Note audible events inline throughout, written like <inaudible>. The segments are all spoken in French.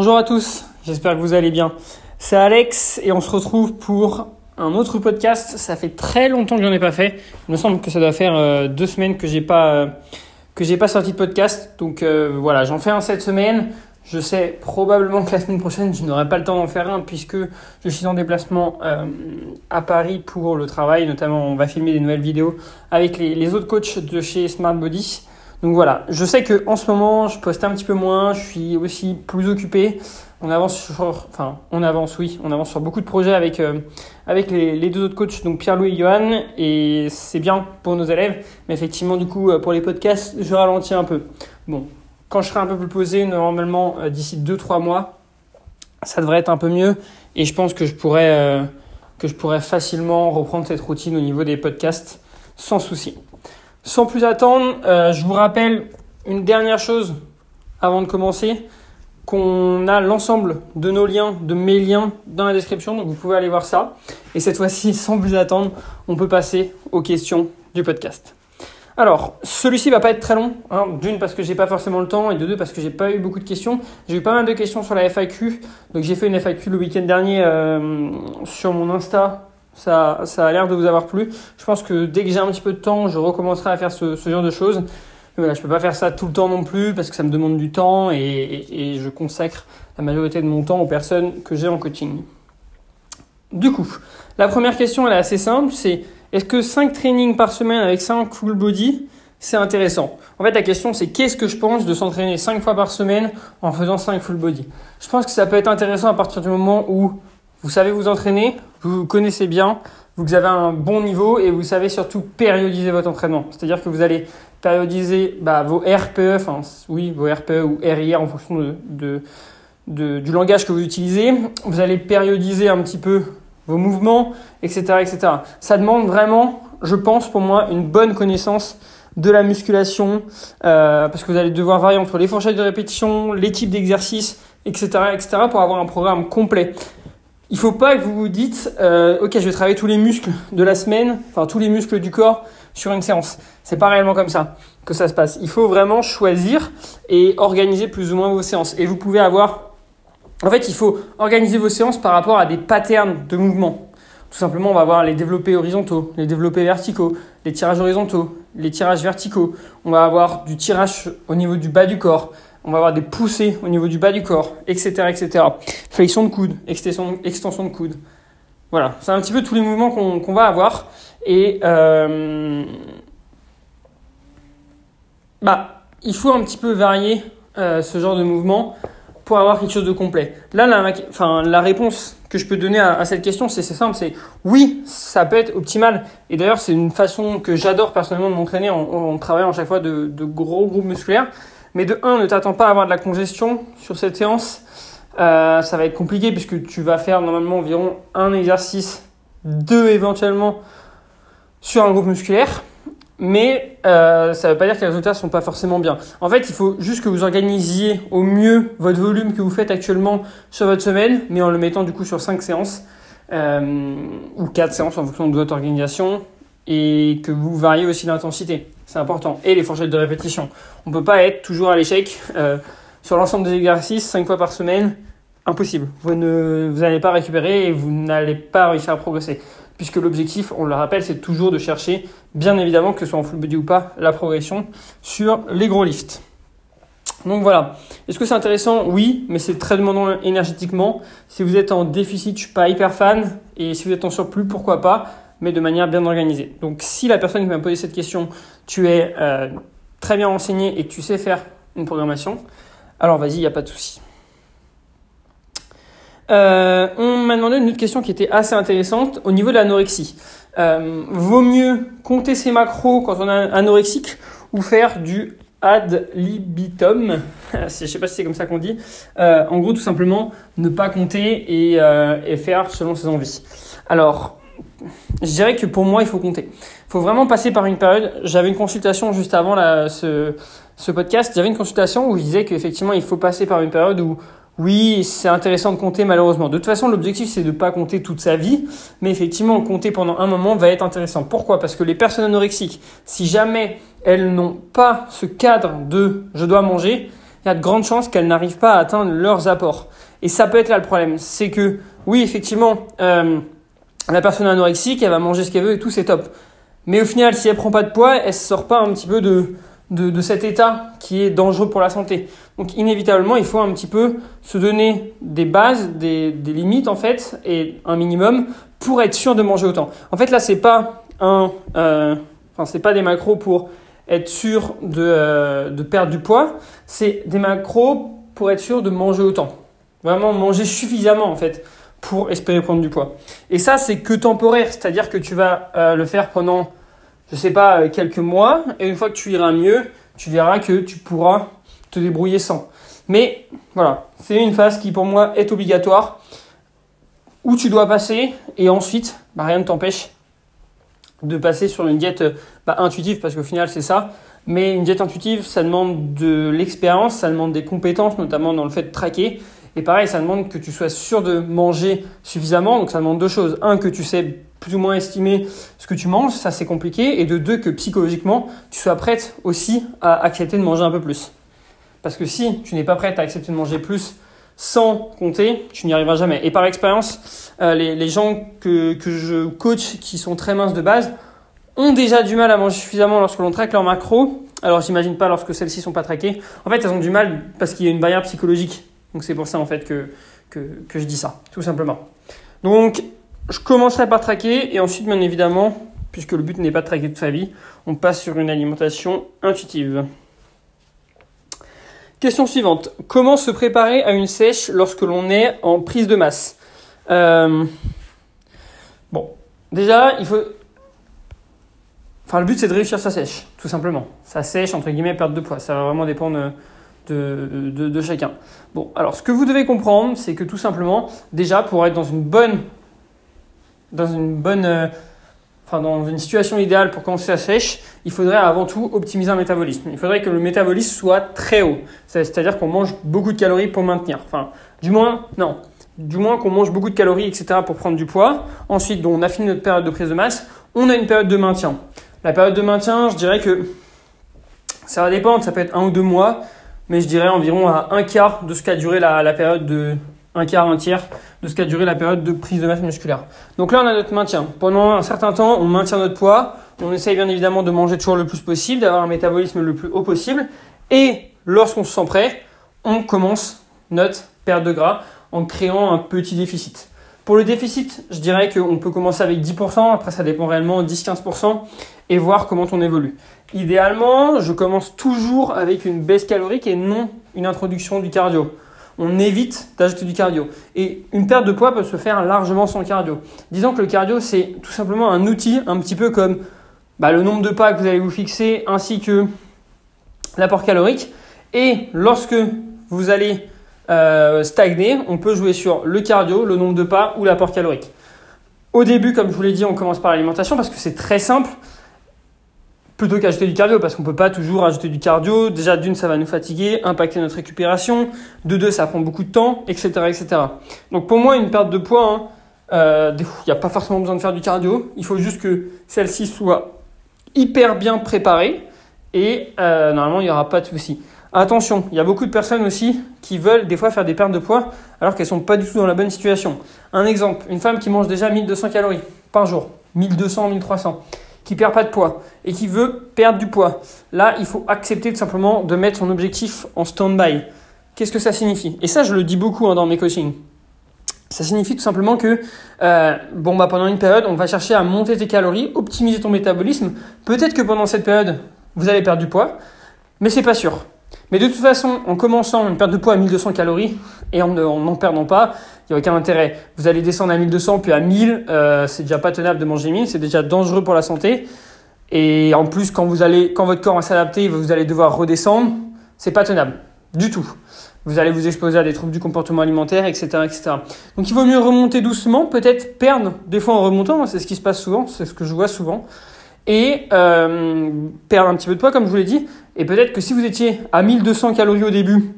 Bonjour à tous, j'espère que vous allez bien. C'est Alex et on se retrouve pour un autre podcast. Ça fait très longtemps que j'en ai pas fait. Il me semble que ça doit faire euh, deux semaines que j'ai pas euh, que j'ai pas sorti de podcast. Donc euh, voilà, j'en fais un cette semaine. Je sais probablement que la semaine prochaine, je n'aurai pas le temps d'en faire un puisque je suis en déplacement à Paris pour le travail. Notamment, on va filmer des nouvelles vidéos avec les, les autres coachs de chez Smart Body. Donc voilà, je sais que en ce moment, je poste un petit peu moins, je suis aussi plus occupé. On avance sur, enfin, on avance, oui, on avance sur beaucoup de projets avec euh, avec les, deux autres coachs, donc Pierre-Louis et Johan, et c'est bien pour nos élèves. Mais effectivement, du coup, euh, pour les podcasts, je ralentis un peu. Bon, quand je serai un peu plus posé, normalement euh, d'ici 2-3 mois, ça devrait être un peu mieux, et je pense que je pourrais que je pourrais facilement reprendre cette routine au niveau des podcasts sans souci. Sans plus attendre, euh, je vous rappelle une dernière chose avant de commencer, qu'on a l'ensemble de nos liens, de mes liens dans la description, donc vous pouvez aller voir ça. Et cette fois-ci, <laughs> sans plus attendre, on peut passer aux questions du podcast. Alors, celui-ci va pas être très long, hein. d'une parce que j'ai pas forcément le temps et de deux parce que j'ai pas eu beaucoup de questions. J'ai eu pas mal de questions sur la FAQ, donc j'ai fait une FAQ le week-end dernier euh, sur mon Insta ça, ça a l'air de vous avoir plu. Je pense que dès que j'ai un petit peu de temps, je recommencerai à faire ce, genre de choses. Mais voilà, je peux pas faire ça tout le temps non plus parce que ça me demande du temps et, et, et je consacre la majorité de mon temps aux personnes que j'ai en coaching. Du coup, la première question elle est assez simple, c'est est-ce que 5 trainings par semaine avec 5 full body, c'est intéressant? En fait, la question c'est qu'est-ce que je pense de s'entraîner 5 fois par semaine en faisant 5 full body? Je pense que ça peut être intéressant à partir du moment où vous savez vous entraîner, vous connaissez bien, vous avez un bon niveau et vous savez surtout périodiser votre entraînement. C'est-à-dire que vous allez périodiser bah, vos RPE, enfin oui, vos RPE ou RIR en fonction de, du langage que vous utilisez. Vous allez périodiser un petit peu vos mouvements, etc., etc. Ça demande vraiment, je pense pour moi, une bonne connaissance de la musculation, euh, parce que vous allez devoir varier entre les fourchettes de répétition, les types d'exercices, etc., etc., pour avoir un programme complet. Il faut pas que vous vous dites, euh, ok, je vais travailler tous les muscles de la semaine, enfin tous les muscles du corps sur une séance. C'est pas réellement comme ça que ça se passe. Il faut vraiment choisir et organiser plus ou moins vos séances. Et vous pouvez avoir, en fait, il faut organiser vos séances par rapport à des patterns de mouvement. Tout simplement, on va avoir les développés horizontaux, les développés verticaux, les tirages horizontaux, les tirages verticaux. On va avoir du tirage au niveau du bas du corps, on va avoir des poussées au niveau du bas du corps, etc. etc. Flexion de coude, extension, de coude. Voilà, c'est un petit peu tous les mouvements qu'on va avoir. Et euh, bah, il faut un petit peu varier euh, ce genre de mouvement pour avoir quelque chose de complet. Là, la, enfin, la réponse que je peux donner à, cette question, c'est simple, c'est oui, ça peut être optimal. Et d'ailleurs, c'est une façon que j'adore personnellement de m'entraîner en, travaillant à chaque fois de gros groupes musculaires. Mais de 1, ne t'attends pas à avoir de la congestion sur cette séance. Euh, ça va être compliqué puisque tu vas faire normalement environ un exercice, deux éventuellement sur un groupe musculaire. Mais euh, ça ne veut pas dire que les résultats ne sont pas forcément bien. En fait, il faut juste que vous organisiez au mieux votre volume que vous faites actuellement sur votre semaine, mais en le mettant du coup sur 5 séances euh, ou 4 séances en fonction de votre organisation et que vous variez aussi l'intensité. C'est important. Et les fourchettes de répétition. On ne peut pas être toujours à l'échec euh, sur l'ensemble des exercices 5 fois par semaine. Impossible. Vous ne n'allez pas récupérer et vous n'allez pas réussir à progresser. Puisque l'objectif, on le rappelle, c'est toujours de chercher, bien évidemment, que ce soit en full body ou pas, la progression sur les gros lifts. Donc voilà. Est-ce que c'est intéressant? Oui, mais c'est très demandant énergétiquement. Si vous êtes en déficit, je suis pas hyper fan. Et si vous êtes en surplus, pourquoi pas? Mais de manière bien organisée. Donc si la personne qui m'a posé cette question, tu es euh, très bien renseigné et que tu sais faire une programmation, alors vas-y, il n'y a pas de souci. Euh, on m'a demandé une autre question qui était assez intéressante au niveau de l'anorexie. Euh, vaut mieux compter ses macros quand on est anorexique ou faire du ad libitum, <laughs> je sais pas si c'est comme ça qu'on dit. en gros, tout simplement, ne pas compter et, et faire selon ses envies. Alors, je dirais que pour moi, il faut compter. Il faut vraiment passer par une période. J'avais une consultation juste avant ce, ce podcast. J'avais une consultation où je disais qu'effectivement, il faut passer par une période où, oui, c'est intéressant de compter malheureusement. De toute façon, l'objectif, c'est de ne pas compter toute sa vie. Mais effectivement, compter pendant un moment va être intéressant. Pourquoi? Parce que les personnes anorexiques, si jamais elles n'ont pas ce cadre de je dois manger, il y a de grandes chances qu'elles n'arrivent pas à atteindre leurs apports. Et ça peut être là le problème. C'est que, oui, effectivement, euh, la personne anorexique, elle va manger ce qu'elle veut et tout, c'est top. Mais au final, si elle prend pas de poids, elle se sort pas un petit peu de, de, cet état qui est dangereux pour la santé. Donc inévitablement, il faut un petit peu se donner des bases, des, des limites en fait, et un minimum pour être sûr de manger autant. En fait, là, c'est pas un, euh, enfin, c'est pas des macros pour être sûr de, euh, de perdre du poids, c'est des macros pour être sûr de manger autant. Vraiment manger suffisamment en fait pour espérer prendre du poids. Et ça, c'est que temporaire, c'est-à-dire que tu vas euh, le faire pendant, je sais pas, euh, quelques mois, et une fois que tu iras mieux, tu verras que tu pourras te débrouiller sans. Mais voilà, c'est une phase qui pour moi est obligatoire, où tu dois passer, et ensuite, bah, rien ne t'empêche de passer sur une diète bah, intuitive, parce qu'au final c'est ça. Mais une diète intuitive, ça demande de l'expérience, ça demande des compétences, notamment dans le fait de traquer. Et pareil, ça demande que tu sois sûr de manger suffisamment. Donc ça demande deux choses. Un, que tu sais plus ou moins estimer ce que tu manges, ça c'est compliqué. Et de deux, que psychologiquement, tu sois prête aussi à accepter de manger un peu plus. Parce que si tu n'es pas prête à accepter de manger plus sans compter, tu n'y arriveras jamais. Et par expérience, euh, les, les, gens que, que je coach qui sont très minces de base ont déjà du mal à manger suffisamment lorsque l'on traque leurs macros. Alors j'imagine pas lorsque celles-ci sont pas traquées. En fait, elles ont du mal parce qu'il y a une barrière psychologique donc c'est pour ça en fait que, que, que, je dis ça, tout simplement. Donc je commencerai par traquer et ensuite bien évidemment, puisque le but n'est pas de traquer toute sa vie, on passe sur une alimentation intuitive. Question suivante. Comment se préparer à une sèche lorsque l'on est en prise de masse euh, Bon, déjà, il faut... Enfin, le but c'est de réussir sa sèche, tout simplement. Sa sèche, entre guillemets, perte de poids. Ça va vraiment dépendre de, de, chacun. Bon, alors ce que vous devez comprendre, c'est que tout simplement, déjà pour être dans une bonne, dans une bonne, euh, enfin dans une situation idéale pour commencer à sèche, il faudrait avant tout optimiser un métabolisme. Il faudrait que le métabolisme soit très haut, c'est-à-dire qu'on mange beaucoup de calories pour maintenir. Enfin, du moins, non, du moins qu'on mange beaucoup de calories, etc. pour prendre du poids. Ensuite, on a fini notre période de prise de masse, on a une période de maintien. La période de maintien, je dirais que ça va dépendre, ça peut être un ou deux mois mais je dirais environ à un quart de ce qu'a duré la, période de un quart, un tiers de ce qu'a duré la période de prise de masse musculaire. Donc là, on a notre maintien. Pendant un certain temps, on maintient notre poids. On essaye bien évidemment de manger toujours le plus possible, d'avoir un métabolisme le plus haut possible. Et lorsqu'on se sent prêt, on commence notre perte de gras en créant un petit déficit. Pour le déficit, je dirais qu'on peut commencer avec 10%, après ça dépend réellement 10-15%, et voir comment on évolue. Idéalement, je commence toujours avec une baisse calorique et non une introduction du cardio. On évite d'ajouter du cardio. Et une perte de poids peut se faire largement sans cardio. Disons que le cardio, c'est tout simplement un outil, un petit peu comme bah, le nombre de pas que vous allez vous fixer, ainsi que l'apport calorique. Et lorsque vous allez euh, stagner, on peut jouer sur le cardio, le nombre de pas ou l'apport calorique. Au début, comme je vous l'ai dit, on commence par l'alimentation parce que c'est très simple plutôt qu'ajouter du cardio parce qu'on peut pas toujours ajouter du cardio. Déjà d'une ça va nous fatiguer, impacter notre récupération. De deux ça prend beaucoup de temps, etc., etc. Donc pour moi une perte de poids, hein, euh, il n'y a pas forcément besoin de faire du cardio. Il faut juste que celle-ci soit hyper bien préparée et euh, normalement il n'y aura pas de souci. Attention, il y a beaucoup de personnes aussi qui veulent des fois faire des pertes de poids alors qu'elles sont pas du tout dans la bonne situation. Un exemple, une femme qui mange déjà 1200 calories par jour, 1200, 1300 qui perd pas de poids et qui veut perdre du poids, là, il faut accepter tout simplement de mettre son objectif en stand-by. Qu'est-ce que ça signifie? Et ça, je le dis beaucoup hein, dans mes coachings. Ça signifie tout simplement que euh, bon bah pendant une période, on va chercher à monter tes calories, optimiser ton métabolisme. Peut-être que pendant cette période, vous allez perdre du poids, mais c'est pas sûr. Mais de toute façon, en commençant une perte de poids à 1200 calories et en n'en perdant pas, il n'y a aucun intérêt. Vous allez descendre à 1200 puis à 1000, euh, c'est déjà pas tenable de manger 1000, c'est déjà dangereux pour la santé. Et en plus, quand, votre corps va s'adapter, vous allez devoir redescendre, c'est pas tenable du tout. Vous allez vous exposer à des troubles du comportement alimentaire, etc., etc. Donc il vaut mieux remonter doucement, peut-être perdre des fois en remontant, c'est ce qui se passe souvent, c'est ce que je vois souvent, et euh, perdre un petit peu de poids, comme je vous l'ai dit, et peut-être que si vous étiez à 1200 calories au début,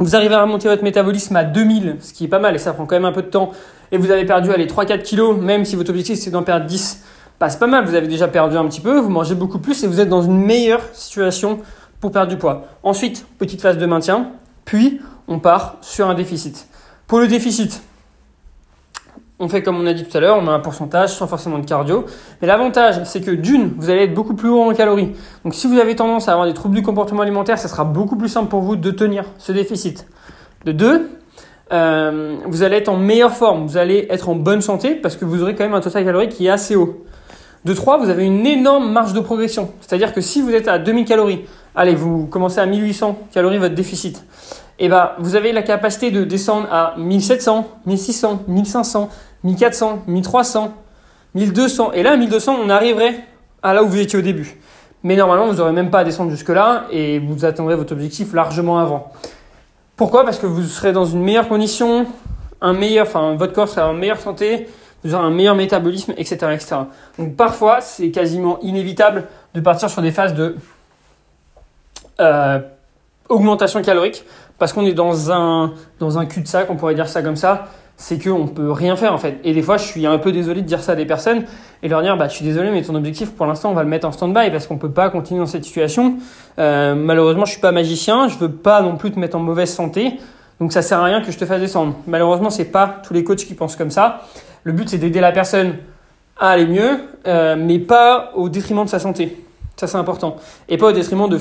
vous arrivez à remonter votre métabolisme à 2000, ce qui est pas mal et ça prend quand même un peu de temps, et vous avez perdu allez, 3-4 kilos, même si votre objectif c'est d'en perdre 10, bah, c'est pas mal, vous avez déjà perdu un petit peu, vous mangez beaucoup plus et vous êtes dans une meilleure situation pour perdre du poids. Ensuite, petite phase de maintien, puis on part sur un déficit. Pour le déficit, on fait comme on a dit tout à l'heure, on a un pourcentage sans forcément de cardio. Mais l'avantage, c'est que d'une, vous allez être beaucoup plus haut en calories. Donc si vous avez tendance à avoir des troubles du comportement alimentaire, ça sera beaucoup plus simple pour vous de tenir ce déficit. De deux, euh, vous allez être en meilleure forme, vous allez être en bonne santé parce que vous aurez quand même un total calorique qui est assez haut. De 3, vous avez une énorme marge de progression. C'est-à-dire que si vous êtes à 2000 calories, allez, vous commencez à 1800 calories votre déficit, et eh ben, vous avez la capacité de descendre à 1700, 1600, 1500, 1400, 1300, 1200. Et là, à 1200, on arriverait à là où vous étiez au début. Mais normalement, vous n'aurez même pas à descendre jusque-là et vous atteindrez votre objectif largement avant. Pourquoi? Parce que vous serez dans une meilleure condition, un meilleur, enfin, votre corps sera en meilleure santé, vous aurez un meilleur métabolisme, etc., etc. Donc parfois, c'est quasiment inévitable de partir sur des phases de euh, augmentation calorique parce qu'on est dans un, dans un cul-de-sac, on pourrait dire ça comme ça, c'est qu'on peut rien faire en fait. Et des fois, je suis un peu désolé de dire ça à des personnes et leur dire, bah, je suis désolé, mais ton objectif pour l'instant, on va le mettre en stand-by parce qu'on peut pas continuer dans cette situation. Euh, malheureusement, je suis pas magicien, je veux pas non plus te mettre en mauvaise santé, donc ça sert à rien que je te fasse descendre. Malheureusement, c'est pas tous les coachs qui pensent comme ça. Le but, c'est d'aider la personne à aller mieux, euh, mais pas au détriment de sa santé. Ça, c'est important. Et pas au détriment de,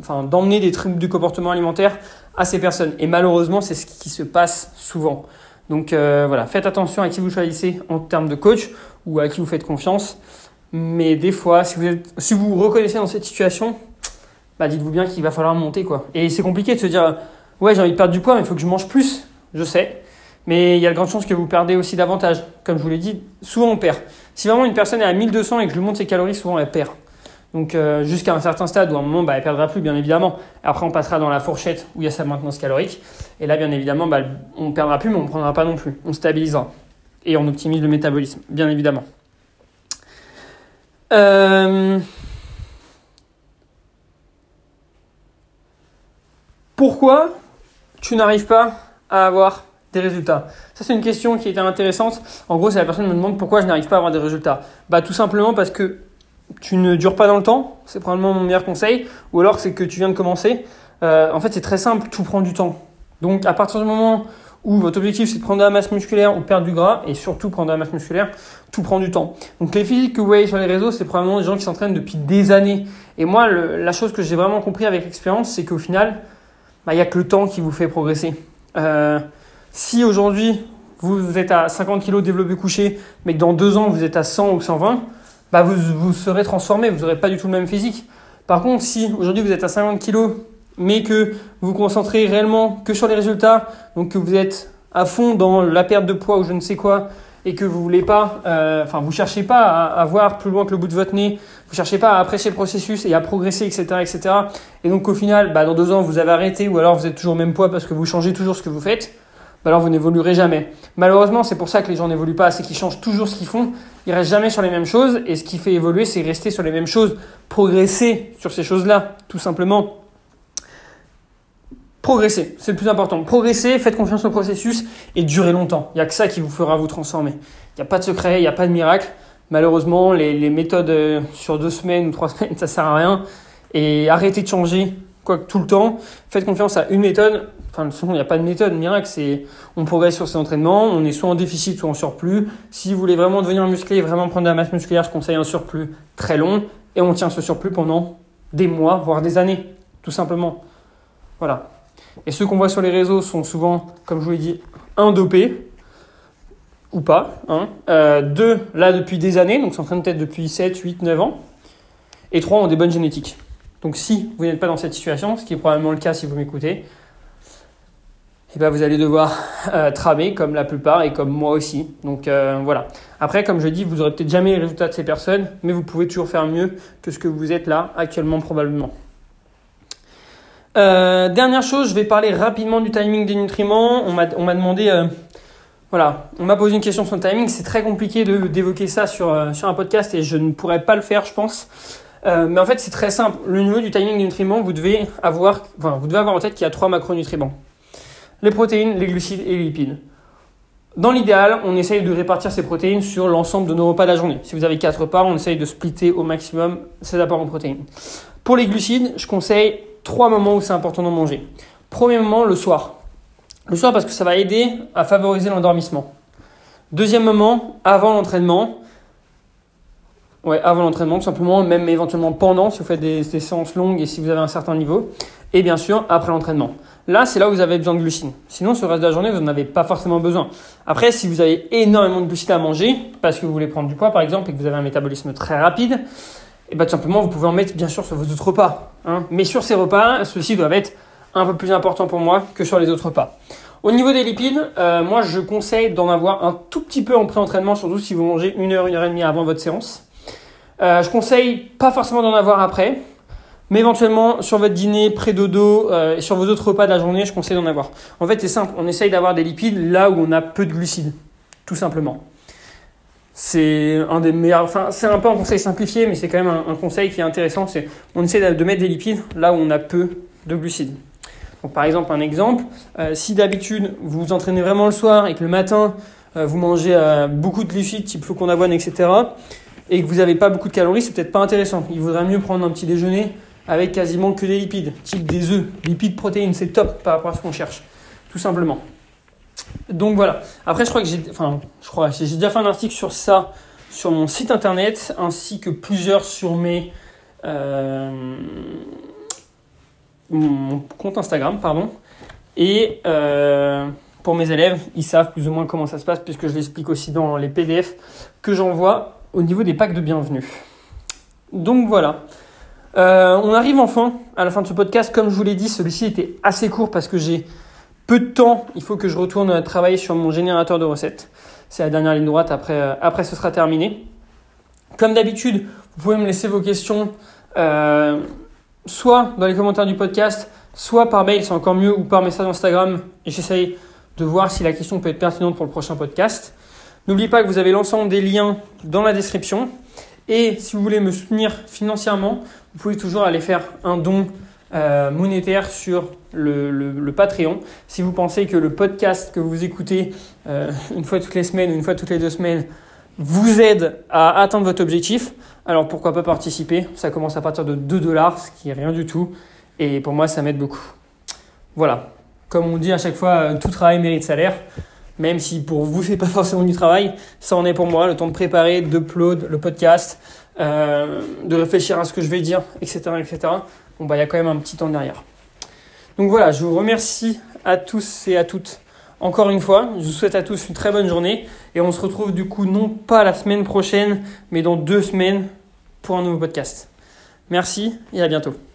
enfin, d'emmener des troubles du comportement alimentaire à ces personnes. Et malheureusement, c'est ce qui se passe souvent. Donc euh, voilà, faites attention à qui vous choisissez en termes de coach ou à qui vous faites confiance. Mais des fois, si vous, vous reconnaissez dans cette situation, bah dites-vous bien qu'il va falloir monter quoi. Et c'est compliqué de se dire ouais j'ai envie de perdre du poids mais il faut que je mange plus. Je sais, mais il y a de grandes chances que vous perdez aussi davantage. Comme je vous l'ai dit, souvent on perd. Si vraiment une personne est à 1200 et que je lui montre ses calories, souvent elle perd. Donc euh, jusqu'à un certain stade où à un moment, bah, elle perdra plus, bien évidemment. Après, on passera dans la fourchette où il y a sa maintenance calorique. Et là, bien évidemment, bah, on ne perdra plus, mais on ne prendra pas non plus. On stabilisera. Et on optimise le métabolisme, bien évidemment. Euh, pourquoi tu n'arrives pas à avoir des résultats? Ça, c'est une question qui était intéressante. En gros, c'est la personne qui me demande pourquoi je n'arrive pas à avoir des résultats. Bah, tout simplement parce que tu ne dures pas dans le temps, c'est probablement mon meilleur conseil, ou alors c'est que tu viens de commencer. Euh, en fait, c'est très simple, tout prend du temps. Donc, à partir du moment où votre objectif c'est de prendre de la masse musculaire ou perdre du gras, et surtout prendre de la masse musculaire, tout prend du temps. Donc, les physiques que vous voyez sur les réseaux, c'est probablement des gens qui s'entraînent depuis des années. Et moi, la chose que j'ai vraiment compris avec l'expérience, c'est qu'au final, bah, il n'y a que le temps qui vous fait progresser. Euh, si aujourd'hui, vous êtes à 50 kg développé couché, mais que dans deux ans, vous êtes à 100 ou 120, bah vous, vous serez transformé, vous n'aurez pas du tout le même physique. Par contre, si aujourd'hui vous êtes à 50 kg, mais que vous vous concentrez réellement que sur les résultats, donc que vous êtes à fond dans la perte de poids ou je ne sais quoi, et que vous voulez pas, euh, enfin vous cherchez pas à, à, voir plus loin que le bout de votre nez, vous cherchez pas à apprécier le processus et à progresser, etc., etc. Et donc au final, bah, dans deux ans vous avez arrêté ou alors vous êtes toujours au même poids parce que vous changez toujours ce que vous faites. Alors vous n'évoluerez jamais. Malheureusement, c'est pour ça que les gens n'évoluent pas, c'est qu'ils changent toujours ce qu'ils font, ils restent jamais sur les mêmes choses, et ce qui fait évoluer, c'est rester sur les mêmes choses, progresser sur ces choses-là, tout simplement. Progresser, c'est le plus important. Progresser, faites confiance au processus et durez longtemps. Il n'y a que ça qui vous fera vous transformer. Il n'y a pas de secret, il n'y a pas de miracle. Malheureusement, les, les méthodes euh, sur deux semaines ou trois <laughs> semaines, ça sert à rien. Et arrêtez de changer tout le temps. Faites confiance à une méthode. Enfin, il n'y a pas de méthode miracle. C'est, on progresse sur ses entraînements. On est soit en déficit, soit en surplus. Si vous voulez vraiment devenir musclé, vraiment prendre de la masse musculaire, je conseille un surplus très long. Et on tient ce surplus pendant des mois, voire des années, tout simplement. Voilà. Et ceux qu'on voit sur les réseaux sont souvent, comme je vous l'ai dit, un dopé ou pas. Hein. Euh, deux, là depuis des années, donc train de peut-être depuis 7, 8, 9 ans. Et trois, ont des bonnes génétiques. Donc si vous n'êtes pas dans cette situation, ce qui est probablement le cas si vous m'écoutez, eh ben vous allez devoir euh, tramer comme la plupart et comme moi aussi. Donc euh, voilà. Après, comme je dis, vous n'aurez peut-être jamais les résultats de ces personnes, mais vous pouvez toujours faire mieux que ce que vous êtes là actuellement probablement. Euh, dernière chose, je vais parler rapidement du timing des nutriments. On m'a demandé, voilà, on m'a posé une question sur le timing. C'est très compliqué d'évoquer ça sur, sur un podcast et je ne pourrais pas le faire, je pense. Euh, mais en fait, c'est très simple. Le niveau du timing des nutriments, vous devez avoir, vous devez avoir en tête qu'il y a trois macronutriments les protéines, les glucides et les lipides. Dans l'idéal, on essaye de répartir ces protéines sur l'ensemble de nos repas de la journée. Si vous avez quatre repas, on essaye de splitter au maximum ces apports en protéines. Pour les glucides, je conseille trois moments où c'est important de manger. Premier moment, le soir. Le soir parce que ça va aider à favoriser l'endormissement. Deuxième moment, avant l'entraînement. Ouais, avant l'entraînement, tout simplement, même éventuellement pendant, si vous faites des, séances longues et si vous avez un certain niveau. Et bien sûr, après l'entraînement. Là, c'est là où vous avez besoin de glucides. Sinon, sur le reste de la journée, vous n'en avez pas forcément besoin. Après, si vous avez énormément de glucides à manger, parce que vous voulez prendre du poids, par exemple, et que vous avez un métabolisme très rapide, et eh bien tout simplement, vous pouvez en mettre, bien sûr, sur vos autres repas. Hein. Mais sur ces repas, ceux-ci doivent être un peu plus importants pour moi que sur les autres repas. Au niveau des lipides, euh, moi, je conseille d'en avoir un tout petit peu en pré-entraînement, surtout si vous mangez une heure, une heure et demie avant votre séance. Euh, je conseille pas forcément d'en avoir après, mais éventuellement sur votre dîner, pré-dodo euh, et sur vos autres repas de la journée, je conseille d'en avoir. En fait, c'est simple, on essaye d'avoir des lipides là où on a peu de glucides, tout simplement. C'est un des meilleurs, enfin c'est un peu un conseil simplifié, mais c'est quand même un, conseil qui est intéressant. C'est on essaie de mettre des lipides là où on a peu de glucides. Donc par exemple un exemple, euh, si d'habitude vous vous entraînez vraiment le soir et que le matin vous mangez beaucoup de glucides type flocon d'avoine, etc et que vous n'avez pas beaucoup de calories, c'est peut-être pas intéressant. Il vaudrait mieux prendre un petit déjeuner avec quasiment que des lipides, type des œufs, lipides, protéines, c'est top par rapport à ce qu'on cherche, tout simplement. Donc voilà. Après, je crois que j'ai, enfin, je crois, j'ai déjà fait un article sur ça sur mon site internet, ainsi que plusieurs sur mes euh, mon compte Instagram, pardon. Et euh, pour mes élèves, ils savent plus ou moins comment ça se passe, puisque je l'explique aussi dans les PDF que j'envoie au niveau des packs de bienvenue. Donc voilà. Euh, on arrive enfin à la fin de ce podcast. Comme je vous l'ai dit, celui-ci était assez court parce que j'ai peu de temps. Il faut que je retourne travailler sur mon générateur de recettes. C'est la dernière ligne droite. Après, euh, ce sera terminé. Comme d'habitude, vous pouvez me laisser vos questions euh, soit dans les commentaires du podcast, soit par mail, c'est encore mieux, ou par message Instagram. Et j'essaye de voir si la question peut être pertinente pour le prochain podcast. N'oubliez pas que vous avez l'ensemble des liens dans la description. Et si vous voulez me soutenir financièrement, vous pouvez toujours aller faire un don euh, monétaire sur le, Patreon. Si vous pensez que le podcast que vous écoutez euh, une fois toutes les semaines ou une fois toutes les deux semaines vous aide à atteindre votre objectif, alors pourquoi pas participer? Ça commence à partir de 2 dollars, ce qui est rien du tout. Et pour moi, ça m'aide beaucoup. Voilà. Comme on dit à chaque fois, euh, tout travail mérite salaire même si pour vous c'est pas <laughs> forcément du travail, ça en est pour moi, le temps de préparer, d'upload le podcast, euh, de réfléchir à ce que je vais dire, etc. etc. Bon bah il y a quand même un petit temps derrière. Donc voilà, je vous remercie à tous et à toutes encore une fois. Je vous souhaite à tous une très bonne journée et on se retrouve du coup non pas la semaine prochaine, mais dans deux semaines pour un nouveau podcast. Merci et à bientôt.